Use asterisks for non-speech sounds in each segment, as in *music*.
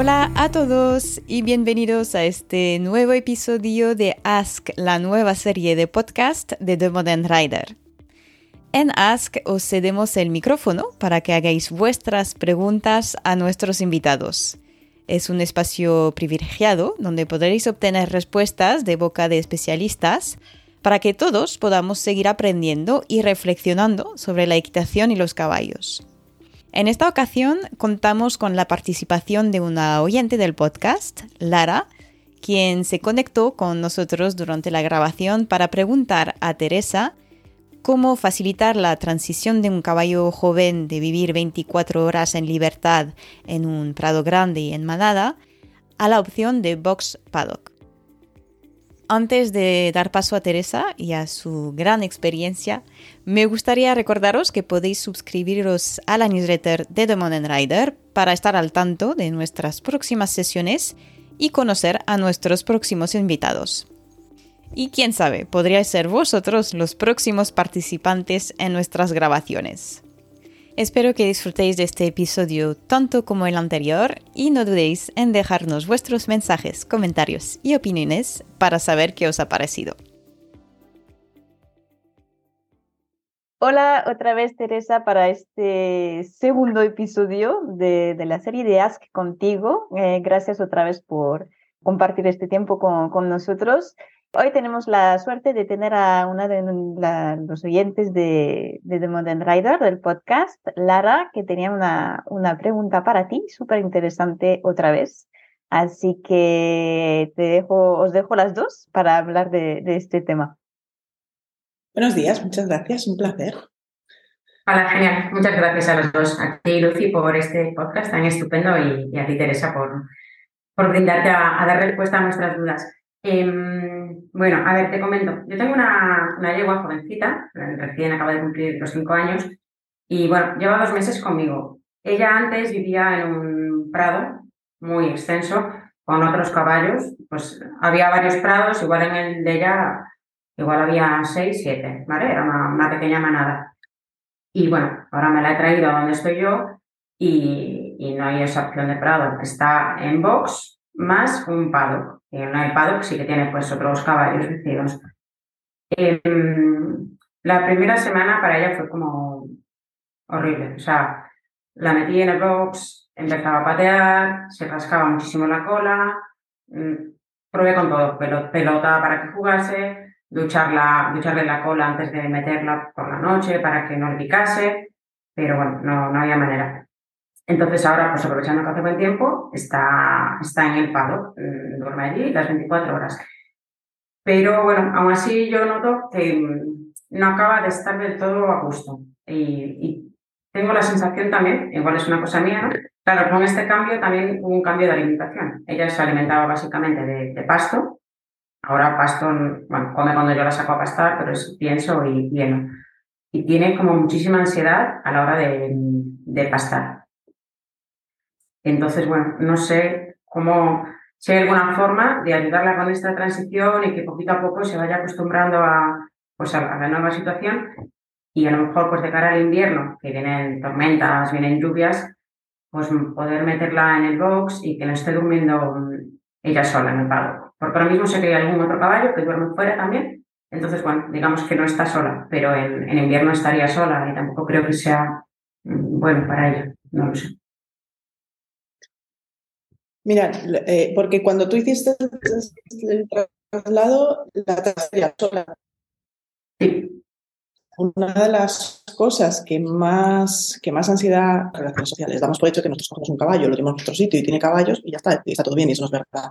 Hola a todos y bienvenidos a este nuevo episodio de Ask, la nueva serie de podcast de The Modern Rider. En Ask os cedemos el micrófono para que hagáis vuestras preguntas a nuestros invitados. Es un espacio privilegiado donde podréis obtener respuestas de boca de especialistas para que todos podamos seguir aprendiendo y reflexionando sobre la equitación y los caballos. En esta ocasión contamos con la participación de una oyente del podcast, Lara, quien se conectó con nosotros durante la grabación para preguntar a Teresa cómo facilitar la transición de un caballo joven de vivir 24 horas en libertad en un prado grande y en manada a la opción de box paddock. Antes de dar paso a Teresa y a su gran experiencia, me gustaría recordaros que podéis suscribiros a la newsletter de The Modern Rider para estar al tanto de nuestras próximas sesiones y conocer a nuestros próximos invitados. Y quién sabe, podríais ser vosotros los próximos participantes en nuestras grabaciones. Espero que disfrutéis de este episodio tanto como el anterior y no dudéis en dejarnos vuestros mensajes, comentarios y opiniones para saber qué os ha parecido. Hola otra vez Teresa para este segundo episodio de, la serie de Ask contigo. Eh, gracias otra vez por compartir este tiempo con, con nosotros. Hoy tenemos la suerte de tener a una de los oyentes de, de, The Modern Rider del podcast, Lara, que tenía una, una pregunta para ti, súper interesante otra vez. Así que te dejo, os dejo las dos para hablar de, de este tema. Buenos días, muchas gracias, un placer. Hola, genial. Muchas gracias a los dos, a ti, Lucy, por este podcast tan estupendo y, a ti, Teresa, por, por brindarte a, a dar respuesta a nuestras dudas. Em, bueno, a ver, te comento. Yo tengo una, una yegua jovencita, recién acaba de cumplir los cinco años, y bueno, lleva dos meses conmigo. Ella antes vivía en un prado muy extenso con otros caballos. Pues había varios prados, igual en el de ella, igual había seis, siete, ¿vale? Era una, pequeña manada. Y bueno, ahora me la he traído a donde estoy yo y, y no hay esa opción de prado. Está en box más un paddock en el paddock sí que tiene pues otros caballos vestidos. Em, la primera semana para ella fue como horrible. O sea, la metí en el box, empezaba a patear, se rascaba muchísimo la cola, mm, probé con todo, pelota para que jugase, ducharla, ducharle la cola antes de meterla por la noche para que no le picase, pero bueno, no, no había manera. Entonces ahora, pues aprovechando que hace buen tiempo, está, está en el palo, mm, duerme allí las 24 horas. Pero bueno, aún así yo noto que mm, no acaba de estar del todo a gusto. Y, tengo la sensación también, igual es una cosa mía, ¿no? Claro, con este cambio también hubo un cambio de alimentación. Ella se alimentaba básicamente de, pasto. Ahora pasto, bueno, come cuando yo la saco a pastar, pero es pienso y lleno. Y tiene como muchísima ansiedad a la hora de, de pastar. Entonces, bueno, no sé cómo, si hay alguna forma de ayudarla con esta transición y que poquito a poco se vaya acostumbrando a, pues a, la nueva situación y a lo mejor pues de cara al invierno, que vienen tormentas, vienen lluvias, pues poder meterla en el box y que no esté durmiendo ella sola en el palo. Porque ahora mismo sé que hay algún otro caballo que duerme fuera también, entonces bueno, digamos que no está sola, pero en, en invierno estaría sola y tampoco creo que sea mm, bueno para ella, no lo sé. Mira, eh, porque cuando tú hiciste el traslado, la sola. Una de las cosas que más, que más ansiedad, relaciones sociales, damos por hecho que nosotros cogemos un caballo, lo tenemos en otro sitio y tiene caballos y ya está, y está todo bien y eso no es verdad.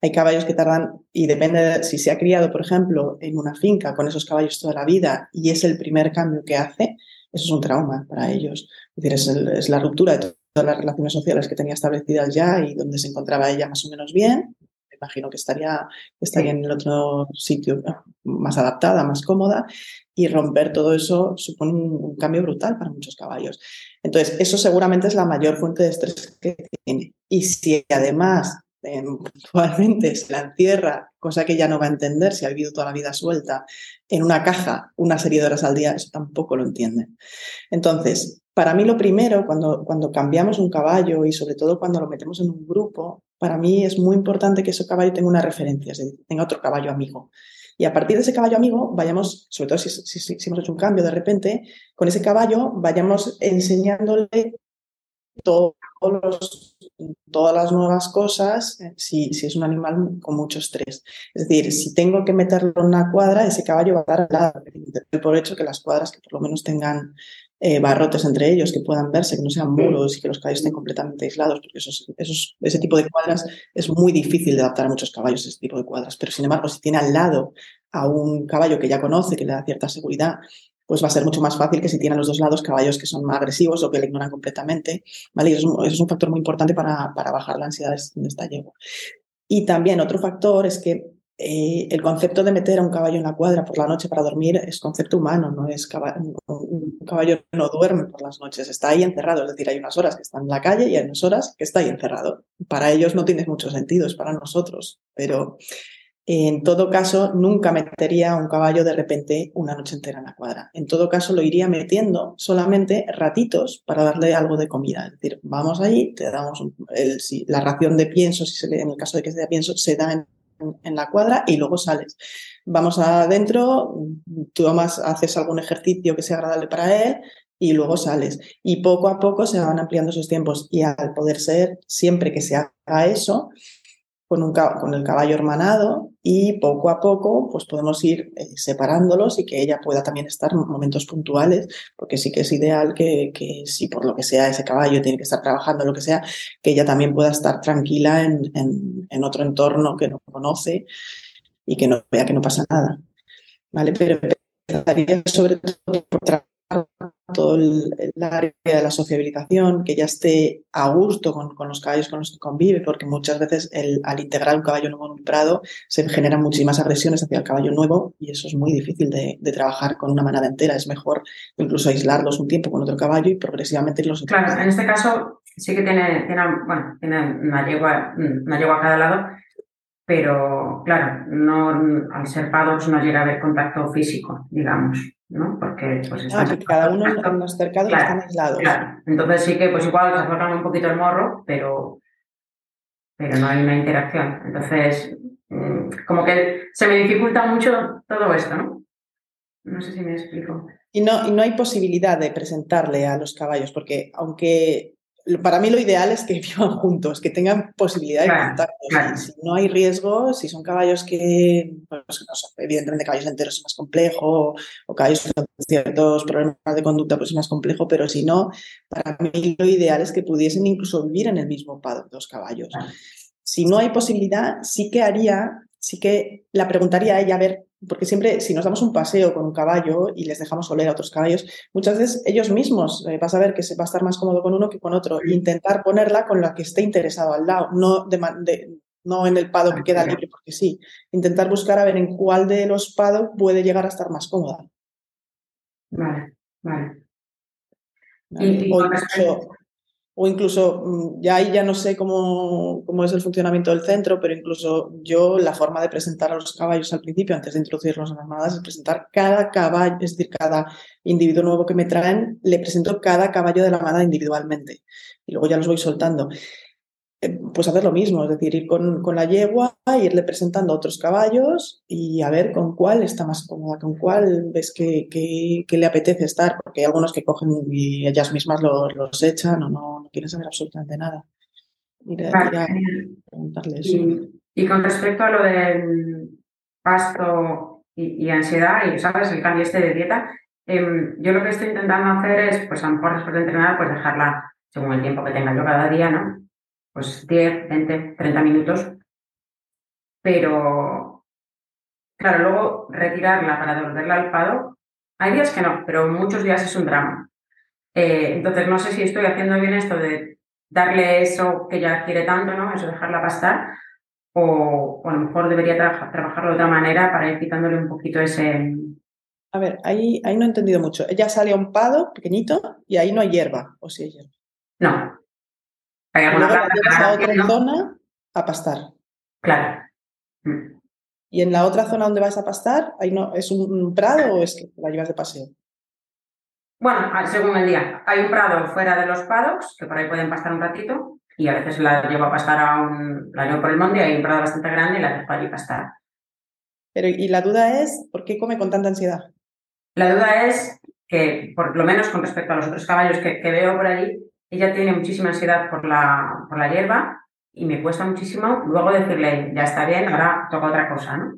Hay caballos que tardan, y depende de si se ha criado, por ejemplo, en una finca con esos caballos toda la vida y es el primer cambio que hace, eso es un trauma para ellos. Es decir, es, es la ruptura de todas las relaciones sociales que tenía establecidas ya y donde se encontraba ella más o menos bien. Me imagino que estaría, estaría en el otro sitio más adaptada, más cómoda, y romper todo eso supone un, cambio brutal para muchos caballos. Entonces, eso seguramente es la mayor fuente de estrés que tiene. Y si además actualmente se la encierra, cosa que ya no va a entender si ha vivido toda la vida suelta, en una caja una serie de horas al día, eso tampoco lo entiende. Entonces, Para mí lo primero, cuando, cuando cambiamos un caballo y sobre todo cuando lo metemos en un grupo, para mí es muy importante que ese caballo tenga una referencia, es decir, tenga otro caballo amigo. Y a partir de ese caballo amigo, vayamos, sobre todo si, si, hemos hecho un cambio de repente, con ese caballo vayamos enseñándole todas las nuevas cosas eh, si, si, es un animal con mucho estrés. Es decir, si tengo que meterlo en una cuadra, ese caballo va a dar al lado. Por hecho que las cuadras que por lo menos tengan eh, barrotes entre ellos, que puedan verse, que no sean muros y que los caballos estén completamente aislados, porque esos, esos, ese tipo de cuadras es muy difícil de adaptar a muchos caballos, ese tipo de cuadras. Pero sin embargo, si tiene al lado a un caballo que ya conoce, que le da cierta seguridad, pues va a ser mucho más fácil que si tiene a los dos lados caballos que son más agresivos o que le ignoran completamente. ¿vale? Y eso, es un factor muy importante para, para bajar la ansiedad de esta yegua. Y también otro factor es que eh, el concepto de meter a un caballo en la cuadra por la noche para dormir es concepto humano, no es caballo, un caballo no duerme por las noches, está ahí encerrado, es decir, hay unas horas que está en la calle y hay unas horas que está ahí encerrado. Para ellos no tiene mucho sentido, es para nosotros, pero en todo caso nunca metería a un caballo de repente una noche entera en la cuadra. En todo caso lo iría metiendo solamente ratitos para darle algo de comida, es decir, vamos allí, te damos el, si, la ración de pienso, si se le, en el caso de que sea pienso, se da en en la cuadra y luego sales. Vamos adentro, tú haces algún ejercicio que sea agradable para él y luego sales. Y poco a poco se van ampliando esos tiempos y al poder ser, siempre que se haga eso, con, un, con el caballo hermanado y poco a poco pues podemos ir eh, separándolos y que ella pueda también estar en momentos puntuales, porque sí que es ideal que, que, si por lo que sea ese caballo tiene que estar trabajando, lo que sea, que ella también pueda estar tranquila en, en, en otro entorno que no conoce y que no vea que no pasa nada. ¿Vale? Pero sobre todo por todo el, área de la sociabilización, que ya esté a gusto con, con, los caballos con los que convive, porque muchas veces el, al integrar un caballo nuevo en un prado se generan muchísimas agresiones hacia el caballo nuevo y eso es muy difícil de, de trabajar con una manada entera. Es mejor incluso aislarlos un tiempo con otro caballo y progresivamente irlos. Claro, en este caso sí que tiene, tiene, bueno, tiene una yegua, una yegua a cada lado, pero claro, no, al ser paddocks no llega a haber contacto físico, digamos. ¿no? Porque pues ah, cada uno en los cercados están aislados. Claro. Entonces sí que pues igual se forman un poquito el morro, pero, pero no hay una interacción. Entonces, mm, como que se me dificulta mucho todo esto, ¿no? No sé si me explico. Y no, y no hay posibilidad de presentarle a los caballos, porque aunque para mí lo ideal es que *laughs* vivan juntos, que tengan posibilidad de contacto. Si no hay riesgo, si son caballos que, pues, no son, evidentemente caballos enteros es más complejo, o caballos con ciertos problemas de conducta pues es más complejo, pero si no, para mí lo ideal es que pudiesen incluso vivir en el mismo paddock dos caballos. Si no hay posibilidad, sí que haría, sí que la preguntaría a ella a ver porque siempre, si nos damos un paseo con un caballo y les dejamos oler a otros caballos, muchas veces ellos mismos eh, vas a ver que se va a estar más cómodo con uno que con otro. Intentar ponerla con la que esté interesado al lado, no, de, no en el pado que queda libre porque sí. Intentar buscar a ver en cuál de los pados puede llegar a estar más cómoda. Vale, vale. o incluso mm, ya ahí ya no sé cómo, cómo, es el funcionamiento del centro, pero incluso yo la forma de presentar a los caballos al principio, antes de introducirlos en las manadas, es presentar cada caballo, es decir, cada individuo nuevo que me traen, le presento cada caballo de la manada individualmente y luego ya los voy soltando. Eh, pues hacer lo mismo, es decir, ir con, con, la yegua, irle presentando otros caballos y a ver con cuál está más cómoda, con cuál ves que, que, le apetece estar, porque hay algunos que cogen y ellas mismas los, los echan o no, no, quieren saber absolutamente nada. Ir, Y, con respecto a lo del pasto y, ansiedad, y sabes, el cambio este de dieta, em, yo lo que estoy intentando hacer es, pues a lo mejor después de entrenar, pues dejarla según el tiempo que tenga yo cada día, ¿no? Pues 10, 20, 30 minutos, pero claro, luego retirarla para devolverla al pado, hay días que no, pero muchos días es un drama. Eh, entonces no sé si estoy haciendo bien esto de darle eso que ella quiere tanto, ¿no? Eso dejarla pastar, o, a lo mejor debería trabajarlo de otra manera para ir quitándole un poquito ese... A ver, ahí, ahí no he entendido mucho. Ella sale a un pado pequeñito y ahí no hay hierba, ¿o sí hay hierba? No, hay alguna a otra zona a pastar. Claro. Mm. ¿Y en la otra zona donde vas a pastar, ahí no, es un prado o es que la llevas de paseo? Bueno, según el día. Hay un prado fuera de los paddocks, que por ahí pueden pastar un ratito, y a veces la llevo a pastar a un, la llevo por el monte, hay un prado bastante grande y la dejo allí pastar. Pero, y la duda es, ¿por qué come con tanta ansiedad? La duda es que, por lo menos con respecto a los otros caballos que, veo por allí, ella tiene muchísima ansiedad por la, por la hierba y me cuesta muchísimo luego decirle, ya está bien, ahora toca otra cosa, ¿no?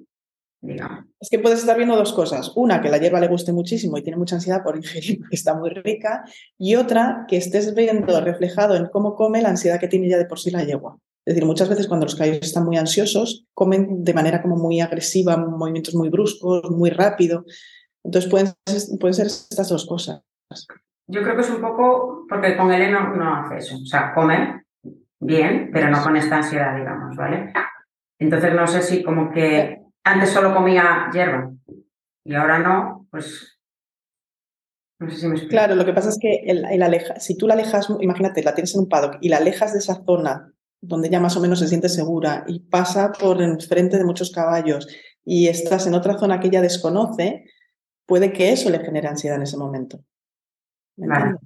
Es que puedes estar viendo dos cosas. Una, que la hierba le guste muchísimo y tiene mucha ansiedad por ingerir, que está muy rica. Y otra, que estés viendo reflejado en cómo come la ansiedad que tiene ya de por sí la yegua. Es decir, muchas veces cuando los caballos están muy ansiosos, comen de manera como muy agresiva, movimientos muy bruscos, muy rápido. Entonces pueden, pueden ser estas dos cosas. Yo creo que es un poco porque con el no, no hace eso. O sea, come bien, pero no con esta ansiedad, digamos, ¿vale? Entonces no sé si como que antes solo comía hierba y ahora no, pues no sé si me explico. Claro, lo que pasa es que el, aleja, si tú la alejas, imagínate, la tienes en un paddock y la alejas de esa zona donde ya más o menos se siente segura y pasa por enfrente de muchos caballos y estás en otra zona que ella desconoce, puede que eso le genere ansiedad en ese momento. Vale,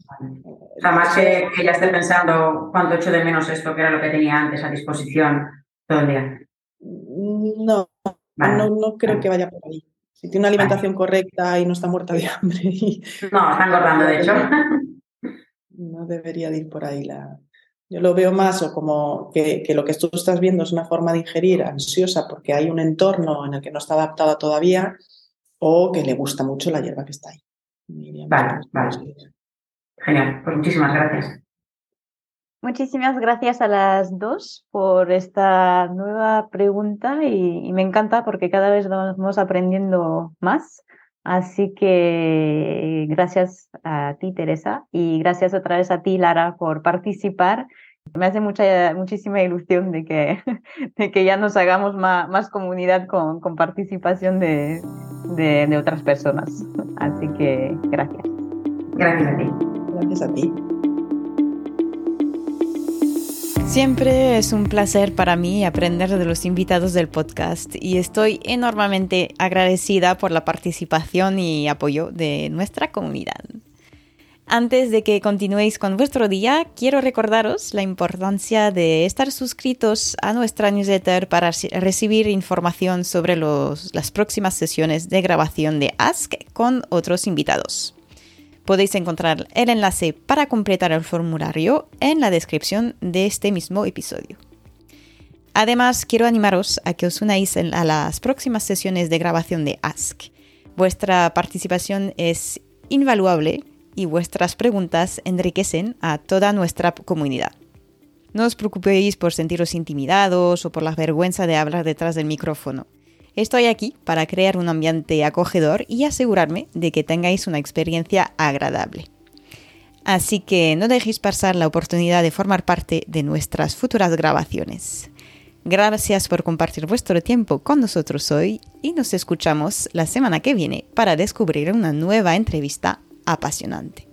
O sea, más que, que ella esté pensando cuánto echo de menos esto que era lo que tenía antes a disposición todo el día. No, no, no creo que vaya por ahí. Si tiene una alimentación correcta y no está muerta de hambre. No, está engordando, de hecho. No debería de ir por ahí la. Yo lo veo más o como que, lo que tú estás viendo es una forma de ingerir ansiosa porque hay un entorno en el que no está adaptada todavía o que le gusta mucho la hierba que está ahí. Vale, vale. Genial, pues muchísimas gracias. Muchísimas gracias a las dos por esta nueva pregunta y, me encanta porque cada vez vamos aprendiendo más. Así que gracias a ti, Teresa, y gracias otra vez a ti, Lara, por participar. Me hace mucha, muchísima ilusión de que, *laughs* de que ya nos hagamos más, más comunidad con, con participación de, de, de otras personas. Así que gracias. Gracias a ti. Gracias a ti. Siempre es un placer para mí aprender de los invitados del podcast y estoy enormemente agradecida por la participación y apoyo de nuestra comunidad. Antes de que continuéis con vuestro día, quiero recordaros la importancia de estar suscritos a nuestra newsletter para recibir información sobre las próximas sesiones de grabación de Ask con otros invitados. Podéis encontrar el enlace para completar el formulario en la descripción de este mismo episodio. Además, quiero animaros a que os unáis a las próximas sesiones de grabación de Ask. Vuestra participación es invaluable y vuestras preguntas enriquecen a toda nuestra comunidad. No os preocupéis por sentiros intimidados o por la vergüenza de hablar detrás del micrófono. Estoy aquí para crear un ambiente acogedor y asegurarme de que tengáis una experiencia agradable. Así que no dejéis pasar la oportunidad de formar parte de nuestras futuras grabaciones. Gracias por compartir vuestro tiempo con nosotros hoy y nos escuchamos la semana que viene para descubrir una nueva entrevista apasionante.